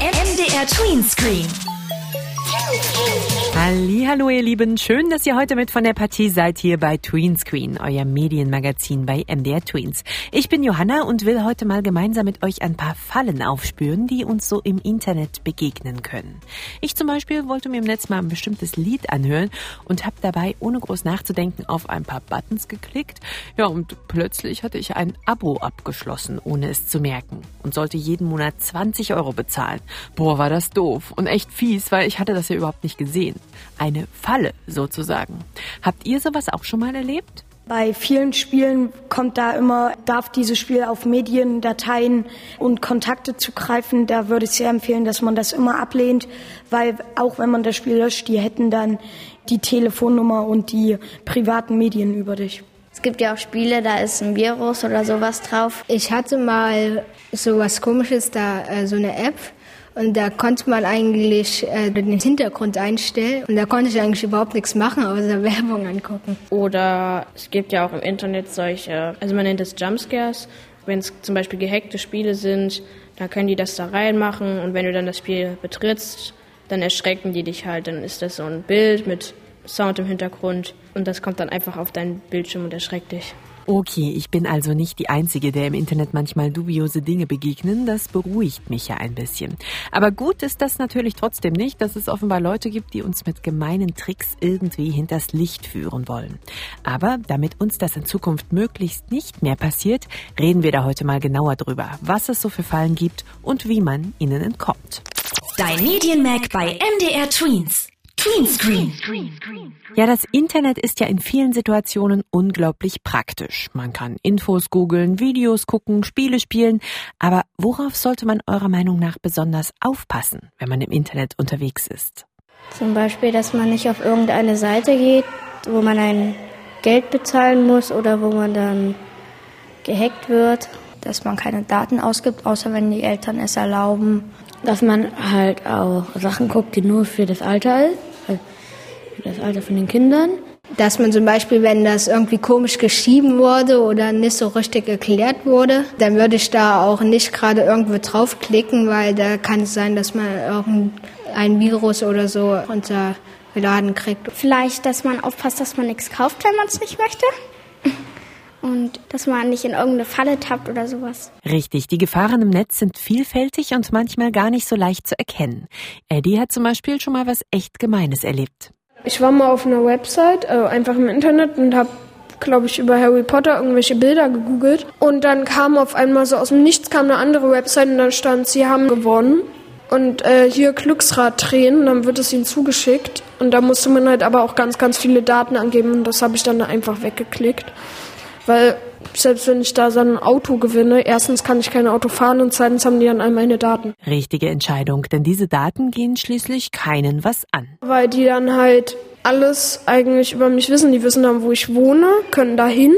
MDR Tween Screen. Hallo ihr Lieben, schön, dass ihr heute mit von der Partie seid hier bei Tweenscreen, euer Medienmagazin bei MDR Tweens. Ich bin Johanna und will heute mal gemeinsam mit euch ein paar Fallen aufspüren, die uns so im Internet begegnen können. Ich zum Beispiel wollte mir im Netz mal ein bestimmtes Lied anhören und habe dabei ohne groß nachzudenken auf ein paar Buttons geklickt. Ja, und plötzlich hatte ich ein Abo abgeschlossen, ohne es zu merken und sollte jeden Monat 20 Euro bezahlen. Boah, war das doof und echt fies, weil ich hatte das ja überhaupt nicht gesehen. Eine Falle sozusagen. Habt ihr sowas auch schon mal erlebt? Bei vielen Spielen kommt da immer, darf dieses Spiel auf Medien, Dateien und Kontakte zugreifen. Da würde ich sehr empfehlen, dass man das immer ablehnt, weil auch wenn man das Spiel löscht, die hätten dann die Telefonnummer und die privaten Medien über dich. Es gibt ja auch Spiele, da ist ein Virus oder sowas drauf. Ich hatte mal sowas komisches, da äh, so eine App, und da konnte man eigentlich äh, den Hintergrund einstellen. Und da konnte ich eigentlich überhaupt nichts machen, außer Werbung angucken. Oder es gibt ja auch im Internet solche, also man nennt es Jumpscares. Wenn es zum Beispiel gehackte Spiele sind, dann können die das da reinmachen. Und wenn du dann das Spiel betrittst, dann erschrecken die dich halt. Dann ist das so ein Bild mit Sound im Hintergrund. Und das kommt dann einfach auf deinen Bildschirm und erschreckt dich. Okay, ich bin also nicht die Einzige, der im Internet manchmal dubiose Dinge begegnen. Das beruhigt mich ja ein bisschen. Aber gut ist das natürlich trotzdem nicht, dass es offenbar Leute gibt, die uns mit gemeinen Tricks irgendwie hinters Licht führen wollen. Aber damit uns das in Zukunft möglichst nicht mehr passiert, reden wir da heute mal genauer drüber, was es so für Fallen gibt und wie man ihnen entkommt. Dein Medienmag bei MDR Tweens. Tweenscreen. Ja, das Internet ist ja in vielen Situationen unglaublich praktisch. Man kann Infos googeln, Videos gucken, Spiele spielen. Aber worauf sollte man eurer Meinung nach besonders aufpassen, wenn man im Internet unterwegs ist? Zum Beispiel, dass man nicht auf irgendeine Seite geht, wo man ein Geld bezahlen muss oder wo man dann gehackt wird. Dass man keine Daten ausgibt, außer wenn die Eltern es erlauben. Dass man halt auch Sachen guckt, die nur für das Alter ist das Alter von den Kindern. Dass man zum Beispiel, wenn das irgendwie komisch geschrieben wurde oder nicht so richtig erklärt wurde, dann würde ich da auch nicht gerade irgendwo draufklicken, weil da kann es sein, dass man irgendein Virus oder so runtergeladen kriegt. Vielleicht, dass man aufpasst, dass man nichts kauft, wenn man es nicht möchte. Und dass man nicht in irgendeine Falle tappt oder sowas. Richtig, die Gefahren im Netz sind vielfältig und manchmal gar nicht so leicht zu erkennen. Eddie hat zum Beispiel schon mal was echt Gemeines erlebt. Ich war mal auf einer Website, äh, einfach im Internet und habe glaube ich, über Harry Potter irgendwelche Bilder gegoogelt. Und dann kam auf einmal so aus dem Nichts kam eine andere Website und dann stand, sie haben gewonnen. Und äh, hier Glücksrad drehen, dann wird es ihnen zugeschickt. Und da musste man halt aber auch ganz, ganz viele Daten angeben und das habe ich dann einfach weggeklickt. Weil selbst wenn ich da so ein Auto gewinne, erstens kann ich kein Auto fahren und zweitens haben die dann all meine Daten. Richtige Entscheidung, denn diese Daten gehen schließlich keinen was an. Weil die dann halt alles eigentlich über mich wissen. Die wissen dann, wo ich wohne, können dahin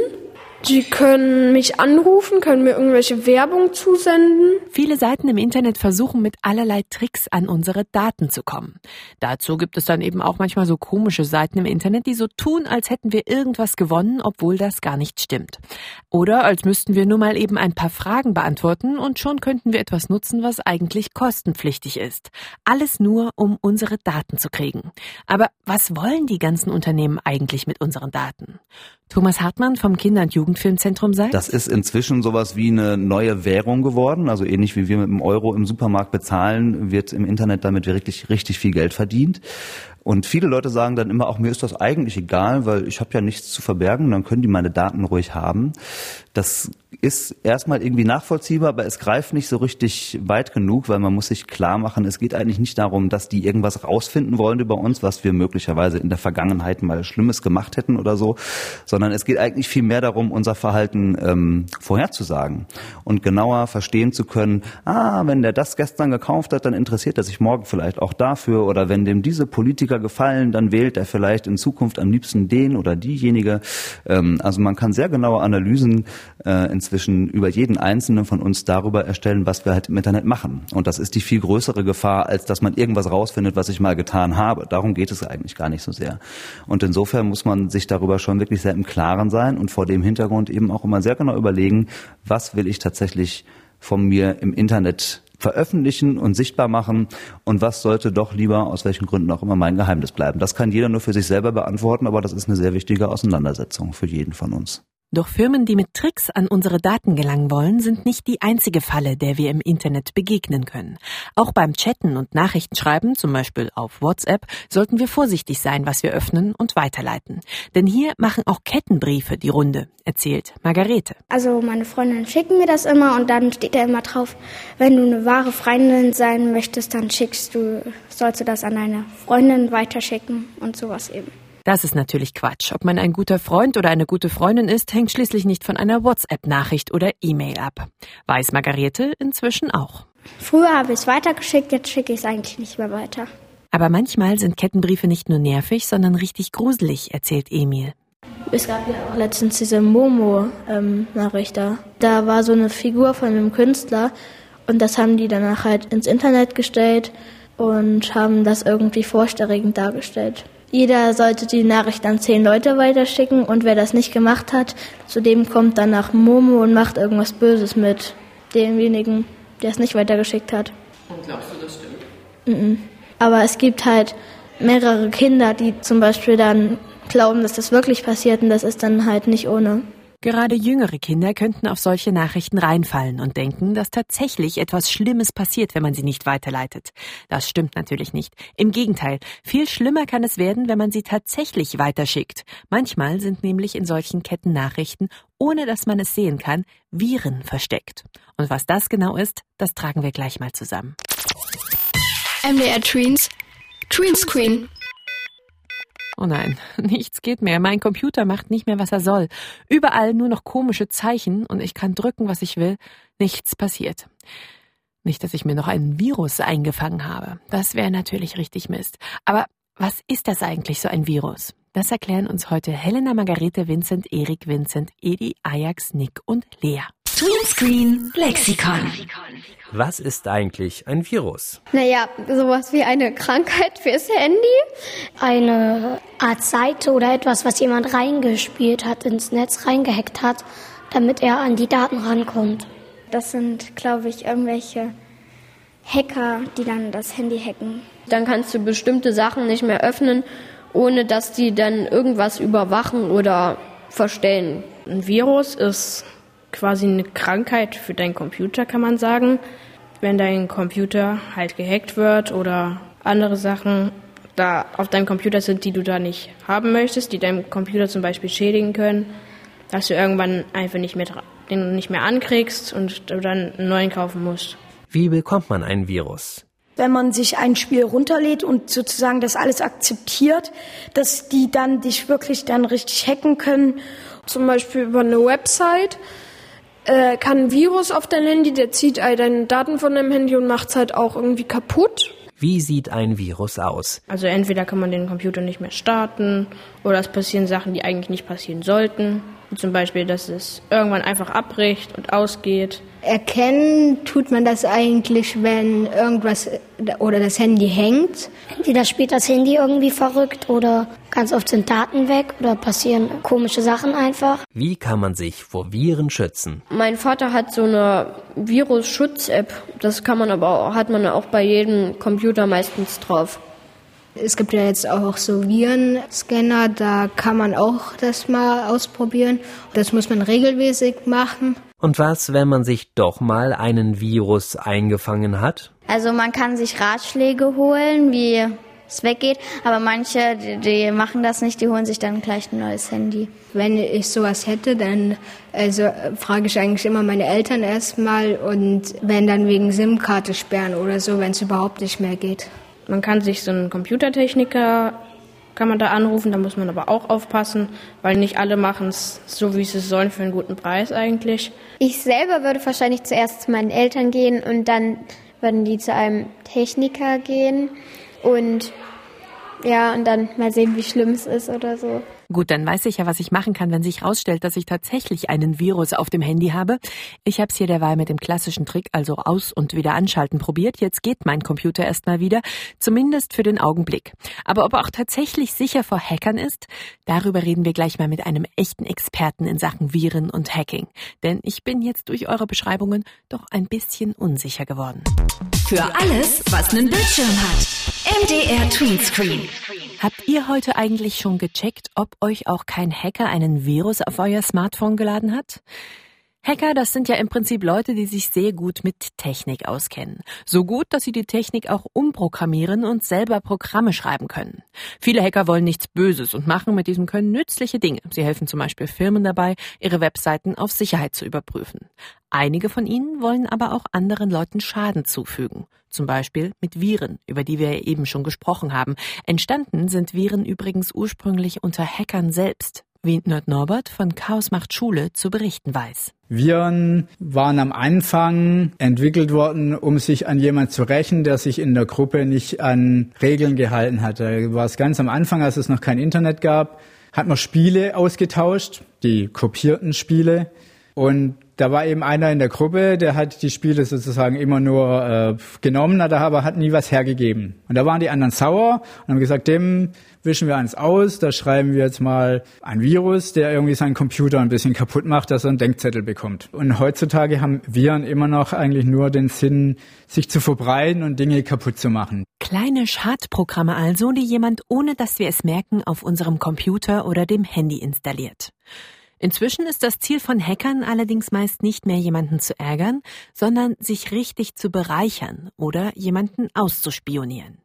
die können mich anrufen, können mir irgendwelche Werbung zusenden. Viele Seiten im Internet versuchen mit allerlei Tricks an unsere Daten zu kommen. Dazu gibt es dann eben auch manchmal so komische Seiten im Internet, die so tun, als hätten wir irgendwas gewonnen, obwohl das gar nicht stimmt. Oder als müssten wir nur mal eben ein paar Fragen beantworten und schon könnten wir etwas nutzen, was eigentlich kostenpflichtig ist. Alles nur, um unsere Daten zu kriegen. Aber was wollen die ganzen Unternehmen eigentlich mit unseren Daten? Thomas Hartmann vom Kinder- und Jugend Jugendfilmzentrum sein? Das ist inzwischen sowas wie eine neue Währung geworden. Also ähnlich wie wir mit dem Euro im Supermarkt bezahlen, wird im Internet damit wirklich richtig viel Geld verdient. Und viele Leute sagen dann immer auch, mir ist das eigentlich egal, weil ich habe ja nichts zu verbergen, dann können die meine Daten ruhig haben. Das ist erstmal irgendwie nachvollziehbar, aber es greift nicht so richtig weit genug, weil man muss sich klar machen, es geht eigentlich nicht darum, dass die irgendwas rausfinden wollen über uns, was wir möglicherweise in der Vergangenheit mal Schlimmes gemacht hätten oder so, sondern es geht eigentlich viel mehr darum, unser Verhalten ähm, vorherzusagen und genauer verstehen zu können, ah, wenn der das gestern gekauft hat, dann interessiert er sich morgen vielleicht auch dafür oder wenn dem diese Politiker gefallen, dann wählt er vielleicht in Zukunft am liebsten den oder diejenige. Ähm, also man kann sehr genaue Analysen äh, inzwischen über jeden einzelnen von uns darüber erstellen, was wir halt im Internet machen. Und das ist die viel größere Gefahr, als dass man irgendwas rausfindet, was ich mal getan habe. Darum geht es eigentlich gar nicht so sehr. Und insofern muss man sich darüber schon wirklich sehr im Klaren sein und vor dem Hintergrund eben auch immer sehr genau überlegen, was will ich tatsächlich von mir im Internet veröffentlichen und sichtbar machen und was sollte doch lieber aus welchen Gründen auch immer mein Geheimnis bleiben. Das kann jeder nur für sich selber beantworten, aber das ist eine sehr wichtige Auseinandersetzung für jeden von uns. Doch Firmen, die mit Tricks an unsere Daten gelangen wollen, sind nicht die einzige Falle, der wir im Internet begegnen können. Auch beim Chatten und Nachrichtenschreiben, zum Beispiel auf WhatsApp, sollten wir vorsichtig sein, was wir öffnen und weiterleiten. Denn hier machen auch Kettenbriefe die Runde, erzählt Margarete. Also meine Freundinnen schicken mir das immer und dann steht da immer drauf, wenn du eine wahre Freundin sein möchtest, dann schickst du, sollst du das an deine Freundin weiterschicken und sowas eben. Das ist natürlich Quatsch. Ob man ein guter Freund oder eine gute Freundin ist, hängt schließlich nicht von einer WhatsApp-Nachricht oder E-Mail ab. Weiß Margarete inzwischen auch. Früher habe ich es weitergeschickt, jetzt schicke ich es eigentlich nicht mehr weiter. Aber manchmal sind Kettenbriefe nicht nur nervig, sondern richtig gruselig, erzählt Emil. Es gab ja auch letztens diese Momo-Nachricht ähm, da. Da war so eine Figur von einem Künstler und das haben die danach halt ins Internet gestellt und haben das irgendwie vorstellend dargestellt. Jeder sollte die Nachricht an zehn Leute weiterschicken und wer das nicht gemacht hat, zu dem kommt dann nach Momo und macht irgendwas Böses mit demjenigen, der es nicht weitergeschickt hat. Und glaubst du, das stimmt? Mm -mm. Aber es gibt halt mehrere Kinder, die zum Beispiel dann glauben, dass das wirklich passiert und das ist dann halt nicht ohne. Gerade jüngere Kinder könnten auf solche Nachrichten reinfallen und denken, dass tatsächlich etwas Schlimmes passiert, wenn man sie nicht weiterleitet. Das stimmt natürlich nicht. Im Gegenteil, viel schlimmer kann es werden, wenn man sie tatsächlich weiterschickt. Manchmal sind nämlich in solchen Kettennachrichten, ohne dass man es sehen kann, Viren versteckt. Und was das genau ist, das tragen wir gleich mal zusammen. MDR Tweens, Tweenscreen. Oh nein, nichts geht mehr. Mein Computer macht nicht mehr, was er soll. Überall nur noch komische Zeichen und ich kann drücken, was ich will. Nichts passiert. Nicht, dass ich mir noch einen Virus eingefangen habe. Das wäre natürlich richtig Mist. Aber was ist das eigentlich, so ein Virus? Das erklären uns heute Helena Margarete Vincent, Erik Vincent, Edi, Ajax, Nick und Lea. Tweenscreen Lexikon. Was ist eigentlich ein Virus? Naja, sowas wie eine Krankheit fürs Handy. Eine Art Seite oder etwas, was jemand reingespielt hat, ins Netz reingehackt hat, damit er an die Daten rankommt. Das sind, glaube ich, irgendwelche Hacker, die dann das Handy hacken. Dann kannst du bestimmte Sachen nicht mehr öffnen, ohne dass die dann irgendwas überwachen oder verstellen. Ein Virus ist quasi eine Krankheit für deinen Computer, kann man sagen. Wenn dein Computer halt gehackt wird oder andere Sachen da auf deinem Computer sind, die du da nicht haben möchtest, die deinem Computer zum Beispiel schädigen können, dass du irgendwann einfach nicht mehr, den nicht mehr ankriegst und du dann einen neuen kaufen musst. Wie bekommt man ein Virus? wenn man sich ein Spiel runterlädt und sozusagen das alles akzeptiert, dass die dann dich wirklich dann richtig hacken können. Zum Beispiel über eine Website äh, kann ein Virus auf dein Handy, der zieht all deine Daten von deinem Handy und macht es halt auch irgendwie kaputt. Wie sieht ein Virus aus? Also entweder kann man den Computer nicht mehr starten oder es passieren Sachen, die eigentlich nicht passieren sollten. Zum Beispiel, dass es irgendwann einfach abbricht und ausgeht. Erkennen tut man das eigentlich, wenn irgendwas oder das Handy hängt. Entweder spielt das Handy irgendwie verrückt oder ganz oft sind Daten weg oder passieren komische Sachen einfach. Wie kann man sich vor Viren schützen? Mein Vater hat so eine Virus-Schutz-App. Das kann man aber auch, hat man auch bei jedem Computer meistens drauf. Es gibt ja jetzt auch so Virenscanner, da kann man auch das mal ausprobieren. Das muss man regelmäßig machen. Und was, wenn man sich doch mal einen Virus eingefangen hat? Also man kann sich Ratschläge holen, wie es weggeht, aber manche, die, die, machen das nicht, die holen sich dann gleich ein neues Handy. Wenn ich sowas hätte, dann also frage ich eigentlich immer meine Eltern erstmal und wenn dann wegen SIM-Karte sperren oder so, wenn es überhaupt nicht mehr geht. Man kann sich so einen Computertechniker kann man da anrufen, da muss man aber auch aufpassen, weil nicht alle machen es so, wie sie es sollen, für einen guten Preis eigentlich. Ich selber würde wahrscheinlich zuerst zu meinen Eltern gehen und dann würden die zu einem Techniker gehen und ja, und dann mal sehen, wie schlimm es ist oder so. Gut, dann weiß ich ja, was ich machen kann, wenn sich herausstellt, dass ich tatsächlich einen Virus auf dem Handy habe. Ich habe es hier derweil mit dem klassischen Trick, also aus- und wieder anschalten probiert. Jetzt geht mein Computer erstmal wieder, zumindest für den Augenblick. Aber ob er auch tatsächlich sicher vor Hackern ist, darüber reden wir gleich mal mit einem echten Experten in Sachen Viren und Hacking. Denn ich bin jetzt durch eure Beschreibungen doch ein bisschen unsicher geworden. Für alles, was einen Bildschirm hat. MDR Tweenscreen. Habt ihr heute eigentlich schon gecheckt, ob euch auch kein Hacker einen Virus auf euer Smartphone geladen hat? Hacker, das sind ja im Prinzip Leute, die sich sehr gut mit Technik auskennen. So gut, dass sie die Technik auch umprogrammieren und selber Programme schreiben können. Viele Hacker wollen nichts Böses und machen mit diesem Können nützliche Dinge. Sie helfen zum Beispiel Firmen dabei, ihre Webseiten auf Sicherheit zu überprüfen. Einige von ihnen wollen aber auch anderen Leuten Schaden zufügen. Zum Beispiel mit Viren, über die wir eben schon gesprochen haben. Entstanden sind Viren übrigens ursprünglich unter Hackern selbst, wie Nerd Norbert von Chaos macht Schule zu berichten weiß. Viren waren am Anfang entwickelt worden, um sich an jemand zu rächen, der sich in der Gruppe nicht an Regeln gehalten hat. Da war es ganz am Anfang, als es noch kein Internet gab, hat man Spiele ausgetauscht, die kopierten Spiele. Und da war eben einer in der Gruppe, der hat die Spiele sozusagen immer nur äh, genommen, aber hat nie was hergegeben. Und da waren die anderen sauer und haben gesagt, dem wischen wir eins aus, da schreiben wir jetzt mal ein Virus, der irgendwie seinen Computer ein bisschen kaputt macht, dass er einen Denkzettel bekommt. Und heutzutage haben Viren immer noch eigentlich nur den Sinn, sich zu verbreiten und Dinge kaputt zu machen. Kleine Schadprogramme also, die jemand, ohne dass wir es merken, auf unserem Computer oder dem Handy installiert. Inzwischen ist das Ziel von Hackern allerdings meist nicht mehr jemanden zu ärgern, sondern sich richtig zu bereichern oder jemanden auszuspionieren.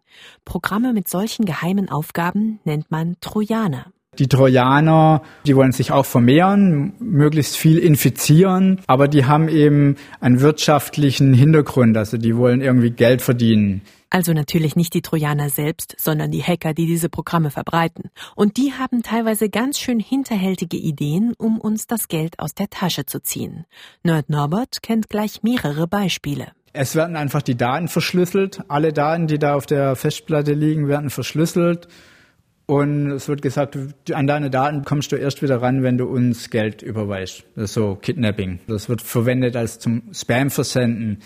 Programme mit solchen geheimen Aufgaben nennt man Trojaner. Die Trojaner, die wollen sich auch vermehren, möglichst viel infizieren, aber die haben eben einen wirtschaftlichen Hintergrund, also die wollen irgendwie Geld verdienen. Also natürlich nicht die Trojaner selbst, sondern die Hacker, die diese Programme verbreiten. Und die haben teilweise ganz schön hinterhältige Ideen, um uns das Geld aus der Tasche zu ziehen. Nerd Norbert kennt gleich mehrere Beispiele. Es werden einfach die Daten verschlüsselt. Alle Daten, die da auf der Festplatte liegen, werden verschlüsselt. Und es wird gesagt, an deine Daten kommst du erst wieder ran, wenn du uns Geld überweist. Das ist so Kidnapping. Das wird verwendet als zum Spam versenden.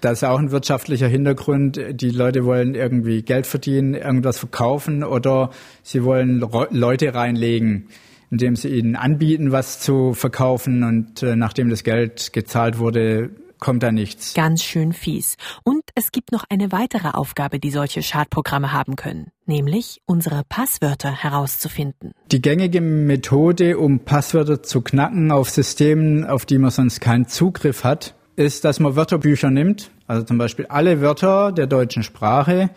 Da ist auch ein wirtschaftlicher Hintergrund. Die Leute wollen irgendwie Geld verdienen, irgendwas verkaufen oder sie wollen Leute reinlegen, indem sie ihnen anbieten, was zu verkaufen und äh, nachdem das Geld gezahlt wurde, kommt da nichts. Ganz schön fies. Und es gibt noch eine weitere Aufgabe, die solche Schadprogramme haben können, nämlich unsere Passwörter herauszufinden. Die gängige Methode, um Passwörter zu knacken auf Systemen, auf die man sonst keinen Zugriff hat, ist, dass man Wörterbücher nimmt, also zum Beispiel alle Wörter der deutschen Sprache,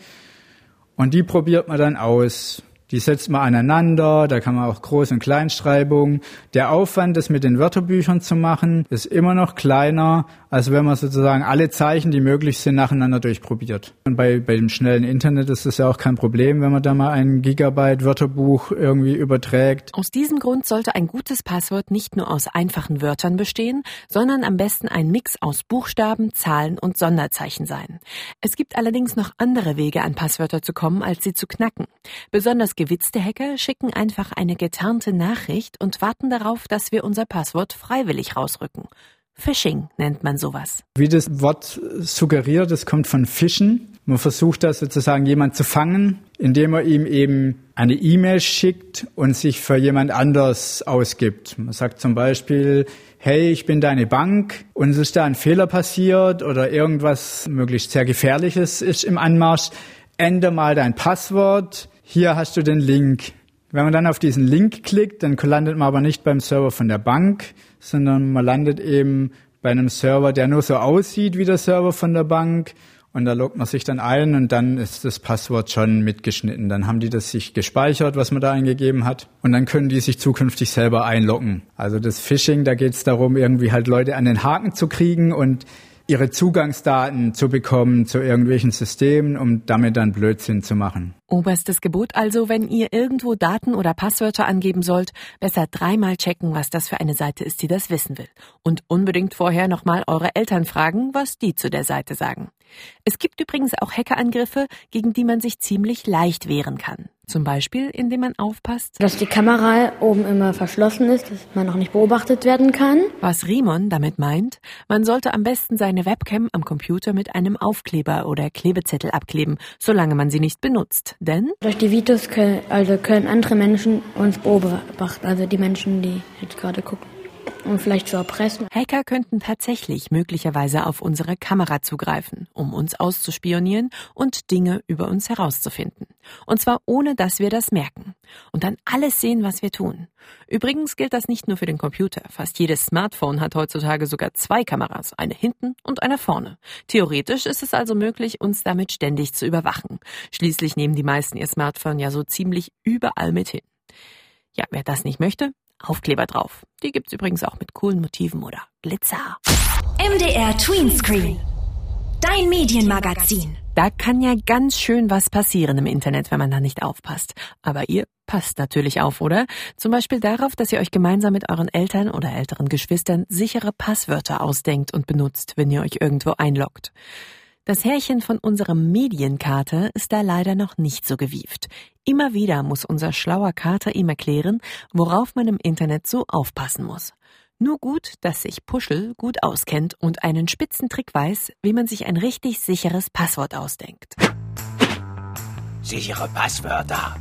und die probiert man dann aus. Die setzt man aneinander, da kann man auch Groß- und Kleinschreibung. Der Aufwand, das mit den Wörterbüchern zu machen, ist immer noch kleiner, als wenn man sozusagen alle Zeichen, die möglich sind, nacheinander durchprobiert. Und bei, bei dem schnellen Internet ist das ja auch kein Problem, wenn man da mal ein Gigabyte Wörterbuch irgendwie überträgt. Aus diesem Grund sollte ein gutes Passwort nicht nur aus einfachen Wörtern bestehen, sondern am besten ein Mix aus Buchstaben, Zahlen und Sonderzeichen sein. Es gibt allerdings noch andere Wege, an Passwörter zu kommen, als sie zu knacken. Besonders gewitzte Hacker schicken einfach eine getarnte Nachricht und warten darauf, dass wir unser Passwort freiwillig rausrücken. Phishing nennt man sowas. Wie das Wort suggeriert, es kommt von Fischen. Man versucht da sozusagen jemand zu fangen, indem man ihm eben eine E-Mail schickt und sich für jemand anders ausgibt. Man sagt zum Beispiel, hey, ich bin deine Bank und es ist da ein Fehler passiert oder irgendwas möglichst sehr Gefährliches ist im Anmarsch. Ändere mal dein Passwort hier hast du den Link. Wenn man dann auf diesen Link klickt, dann landet man aber nicht beim Server von der Bank, sondern man landet eben bei einem Server, der nur so aussieht wie der Server von der Bank. Und da loggt man sich dann ein und dann ist das Passwort schon mitgeschnitten. Dann haben die das sich gespeichert, was man da eingegeben hat. Und dann können die sich zukünftig selber einloggen. Also das Phishing, da geht es darum, irgendwie halt Leute an den Haken zu kriegen und ihre Zugangsdaten zu bekommen zu irgendwelchen Systemen, um damit dann Blödsinn zu machen. Oberstes Gebot also, wenn ihr irgendwo Daten oder Passwörter angeben sollt, besser dreimal checken, was das für eine Seite ist, die das wissen will. Und unbedingt vorher nochmal eure Eltern fragen, was die zu der Seite sagen. Es gibt übrigens auch Hackerangriffe, gegen die man sich ziemlich leicht wehren kann. Zum Beispiel, indem man aufpasst, dass die Kamera oben immer verschlossen ist, dass man auch nicht beobachtet werden kann. Was Rimon damit meint, man sollte am besten seine Webcam am Computer mit einem Aufkleber oder Klebezettel abkleben, solange man sie nicht benutzt. Denn durch die Videos können, also können andere Menschen uns beobachten, also die Menschen, die jetzt gerade gucken um vielleicht zu erpressen. Hacker könnten tatsächlich möglicherweise auf unsere Kamera zugreifen, um uns auszuspionieren und Dinge über uns herauszufinden. Und zwar ohne, dass wir das merken. Und dann alles sehen, was wir tun. Übrigens gilt das nicht nur für den Computer. Fast jedes Smartphone hat heutzutage sogar zwei Kameras, eine hinten und eine vorne. Theoretisch ist es also möglich, uns damit ständig zu überwachen. Schließlich nehmen die meisten ihr Smartphone ja so ziemlich überall mit hin. Ja, wer das nicht möchte, Aufkleber drauf. Die gibt's übrigens auch mit coolen Motiven oder Glitzer. MDR Tweenscreen. Dein Medienmagazin. Da kann ja ganz schön was passieren im Internet, wenn man da nicht aufpasst. Aber ihr passt natürlich auf, oder? Zum Beispiel darauf, dass ihr euch gemeinsam mit euren Eltern oder älteren Geschwistern sichere Passwörter ausdenkt und benutzt, wenn ihr euch irgendwo einloggt. Das Härchen von unserem Medienkater ist da leider noch nicht so gewieft. Immer wieder muss unser schlauer Kater ihm erklären, worauf man im Internet so aufpassen muss. Nur gut, dass sich Puschel gut auskennt und einen spitzen Trick weiß, wie man sich ein richtig sicheres Passwort ausdenkt. Sichere Passwörter.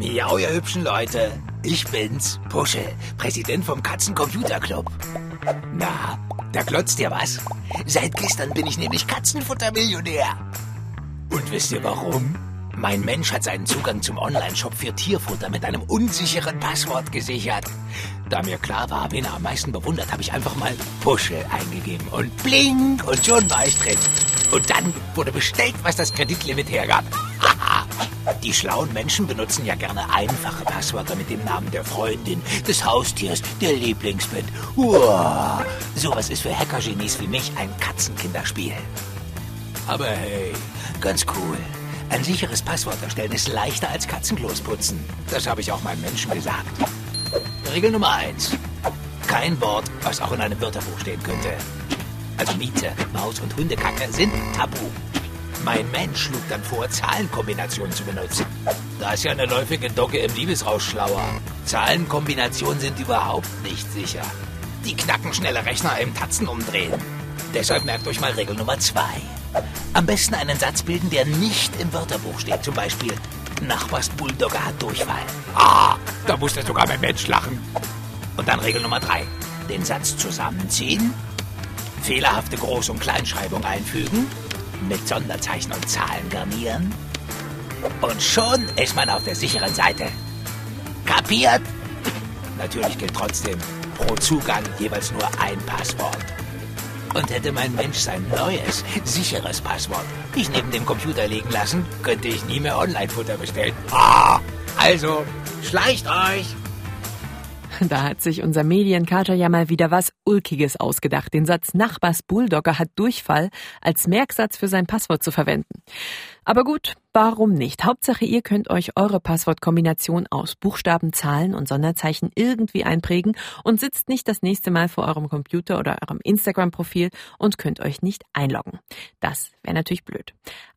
Miau, ihr hübschen Leute. Ich bin's, Puschel, Präsident vom Katzencomputerclub. Na, da glotzt dir was? Seit gestern bin ich nämlich Katzenfuttermillionär. Und wisst ihr warum? Mein Mensch hat seinen Zugang zum Online-Shop für Tierfutter mit einem unsicheren Passwort gesichert. Da mir klar war, wen er am meisten bewundert, habe ich einfach mal Puschel eingegeben. Und blink, und schon war ich drin. Und dann wurde bestellt, was das Kreditlimit hergab. Die schlauen Menschen benutzen ja gerne einfache Passwörter mit dem Namen der Freundin, des Haustiers, der Lieblingsband. Uah, sowas ist für Hackergenies wie mich ein Katzenkinderspiel. Aber hey, ganz cool. Ein sicheres Passwort erstellen ist leichter als Katzenklos putzen. Das habe ich auch meinem Menschen gesagt. Regel Nummer eins: Kein Wort, was auch in einem Wörterbuch stehen könnte. Also Miete, Maus und Hundekacke sind tabu. Mein Mensch schlug dann vor, Zahlenkombinationen zu benutzen. Da ist ja eine läufige Docke im Liebesrausch schlauer. Zahlenkombinationen sind überhaupt nicht sicher. Die knacken schnelle Rechner im Tatzen umdrehen. Deshalb merkt euch mal Regel Nummer zwei. Am besten einen Satz bilden, der nicht im Wörterbuch steht. Zum Beispiel, Nachbars Bulldogger hat Durchfall. Ah, da musste sogar mein Mensch lachen. Und dann Regel Nummer drei. Den Satz zusammenziehen, fehlerhafte Groß- und Kleinschreibung einfügen, mit Sonderzeichen und Zahlen garnieren. Und schon ist man auf der sicheren Seite. Kapiert? Natürlich gilt trotzdem pro Zugang jeweils nur ein Passwort. Und hätte mein Mensch sein neues, sicheres Passwort nicht neben dem Computer liegen lassen, könnte ich nie mehr Online-Futter bestellen. Ah, also, schleicht euch! Da hat sich unser Medienkater ja mal wieder was Ulkiges ausgedacht, den Satz Nachbars Bulldogger hat Durchfall als Merksatz für sein Passwort zu verwenden. Aber gut, warum nicht? Hauptsache, ihr könnt euch eure Passwortkombination aus Buchstaben, Zahlen und Sonderzeichen irgendwie einprägen und sitzt nicht das nächste Mal vor eurem Computer oder eurem Instagram-Profil und könnt euch nicht einloggen. Das wäre natürlich blöd.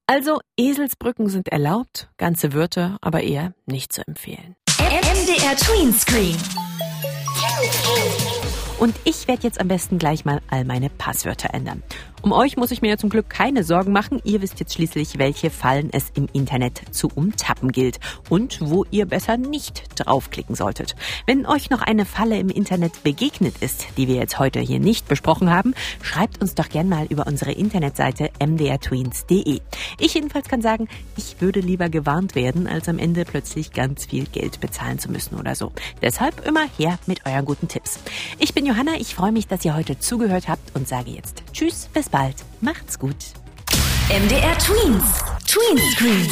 Also, Eselsbrücken sind erlaubt, ganze Wörter aber eher nicht zu empfehlen. MDR Tweenscreen. Und ich werde jetzt am besten gleich mal all meine Passwörter ändern. Um euch muss ich mir ja zum Glück keine Sorgen machen. Ihr wisst jetzt schließlich, welche Fallen es im Internet zu umtappen gilt und wo ihr besser nicht draufklicken solltet. Wenn euch noch eine Falle im Internet begegnet ist, die wir jetzt heute hier nicht besprochen haben, schreibt uns doch gern mal über unsere Internetseite mdrtweens.de. Ich jedenfalls kann sagen, ich würde lieber gewarnt werden, als am Ende plötzlich ganz viel Geld bezahlen zu müssen oder so. Deshalb immer her mit euren guten Tipps. Ich bin Johanna, ich freue mich, dass ihr heute zugehört habt und sage jetzt Tschüss, bis bald. Macht's gut. MDR Tweens. Tween Screen.